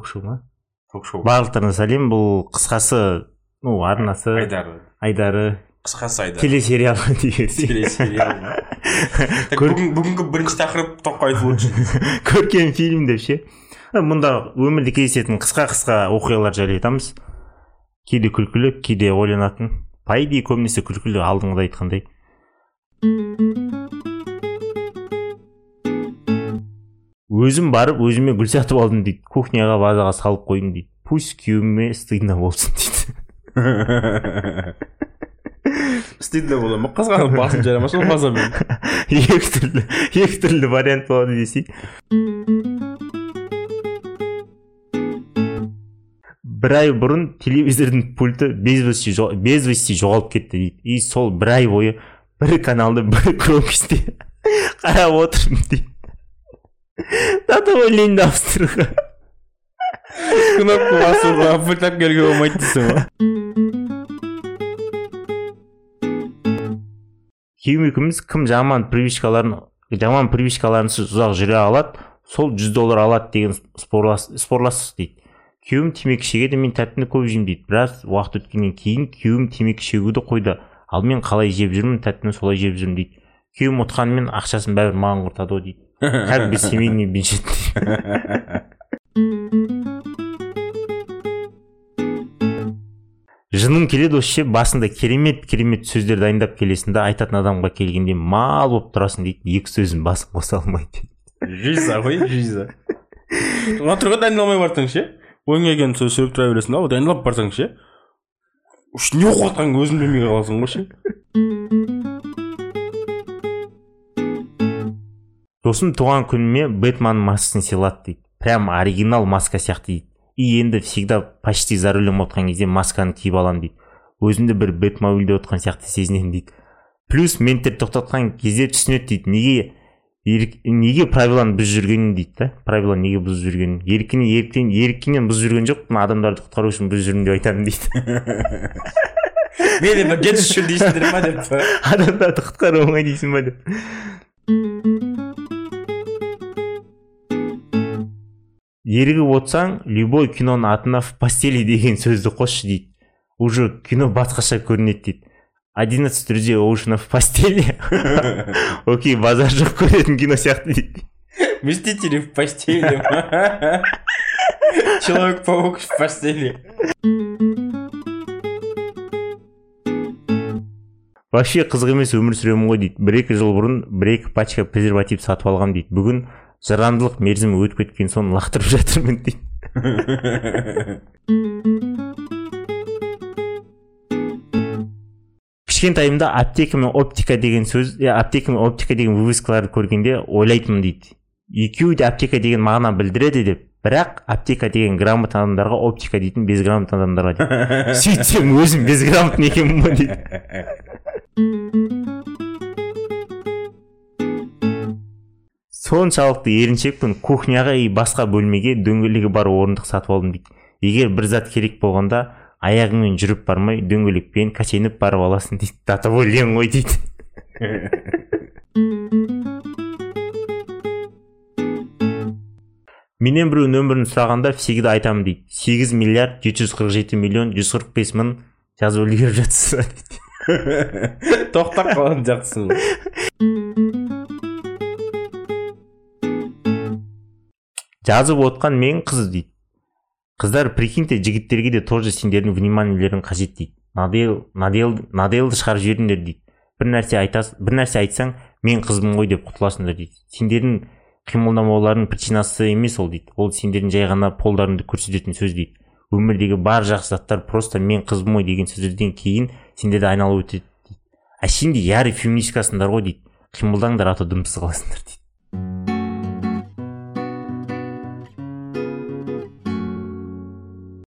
ток шоу ма ток шоу барлықтарыңа сәлем. Бұл қысқасы ну арнасы. Айдары. Айдары. Қысқасы айдар телесериал телесериал. Бүгінгі бірінші тақырып тоққа айтып өтші көркем фильм деп ше? Мұнда өмірде кездесетін қысқа қысқа оқиғалар жайлы айтамыз. Кейде күлкілі кейде ойланатын. По идее көбінесе күлкілі алдыңғыда айтқандай. Өзім барып өзіме гүл сатып алдым дейді. Кухняға вазаға салып қойдым дейді. Пусть күйеуіме стыдно болсын дейді. Стыдно бола ма? Қызғанып басын жара ма сол базармен екі түрлі екі түрлі вариант болады десей. Бір ай бұрын телевизордың пульті без вести жо- без вести жоғалып кетті дейді. И сол бір ай бойы бір каналды бір громкостьте қарап отырмын дейді. До того лень ауыстыруға кнопка басуға пульт алып келуге болмайды дейсің ба күйеуім екеуміз кім жаман привычкаларын жаман привычкаларынсыз ұзақ жүре алады сол жүз доллар алады деген спорлас, спорластық дейді. Күйеуім темекі шегеді мен тәттіні көп жеймін дейді. Біраз уақыт өткеннен кейін күйеуім темекі шегуді қойды. Ал мен қалай жеп жүрмін тәттіні солай жеп жүрмін дейді. Күйеуім ұтқанымен ақшасын бәрібір маған құртады ғой дейді. Бы семейный бюджет жыным келеді ше басында керемет керемет сөздер дайындап келесің айтатын адамға келгенде мал болып тұрасың дейді. Екі сөздің басын қоса алмай дейді жиза ғой жиза. Отырға дайындалмай барсаң ше ойыңа келген сөз сөйлеп тұра бересің да дайындалып барсаң ше не оқып жатқаныңды өзің білмей қаласың ғой ше? Досым туған күніме бэтмен маскасын сыйлады дейді. Прям оригинал маска сияқты дейді. И енді всегда почти за рулем отқан кезде масканы киіп аламын дейді. Өзімді бір бэтмобильде отқан сияқты сезінемін дейді. Плюс менттер тоқтатқан кезде түсінеді дейді. Неге ерік- неге правиланы бұзып жүргенін дейді да. Правиланы неге бұзып жүргенін. Еркіне еріктен еріккеннен бұзып жүрген жоқ. Мына адамдарды құтқару үшін бұзып жүрмін деп айтамын дейді. Мені бір кетіп жүр дейсіңдер ма деп адамдарды құтқару оңай дейсің ба деп. Ерігіп отсаң любой киноның атына в постели деген сөзді қосшы дейді. Уже кино басқаша көрінеді дейді. Одиннадцать друзей оушена в постели. Окей базар жоқ көретін кино сияқты дейді. Мстители в постели. Человек паук в постели. Вообще қызық емес өмір сүремін ғой дейді. Бір екі жыл бұрын бір екі пачка презерватив сатып алғам дейді. Бүгін жарамдылық мерзімі өтіп кеткен соң лақтырып жатырмын дейді. Кішкентайымда аптека мен оптика деген сөз аптека мен оптика деген вывескаларды көргенде ойлайтынмын дейді. Екеуі де аптека деген мағына білдіреді деп бірақ аптека деген грамотный адамдарға оптика дейтін безграмотный адамдарға дейді. Сөйтсем өзім безграмотный екенмін ғой дейді. соншалықты еріншекпін кухняға и басқа бөлмеге дөңгелегі бар орындық сатып алдым дейді. Егер бір зат керек болғанда аяғыңмен жүріп бармай дөңгелекпен каченіп барып аласың дейді. Датовой лен ғой дейді. Менен біреу нөмірін сұрағанда всегда айтамын дейді. Сегіз миллиард жеті жүз қырық жеті миллион жүз қырық бес мың жазып үлгеріп жатсыз ба дейді тоқтап қалған сияқтысың жазып отқан мен қыз дейді. Қыздар прикиньте жігіттерге де тоже сендердің вниманиелерің қажет дейді. Надел надел наделді шығарып жіберіңдер дейді. Бір нәрсе айтас бір нәрсе айтсаң мен қызбын ғой деп құтыласыңдар дейді. Сендердің қимылдамауларының причинасы емес ол дейді. Ол сендердің жай ғана полдарыңды көрсететін сөз дейді. Өмірдегі бар жақсы заттар просто мен қызбын ғой деген сөздерден кейін сендерді айналып өтеді дейді. Сендер ярый феминисткасыңдар ғой дейді. Қимылдаңдар а то дымсыз қаласыңдар дейді.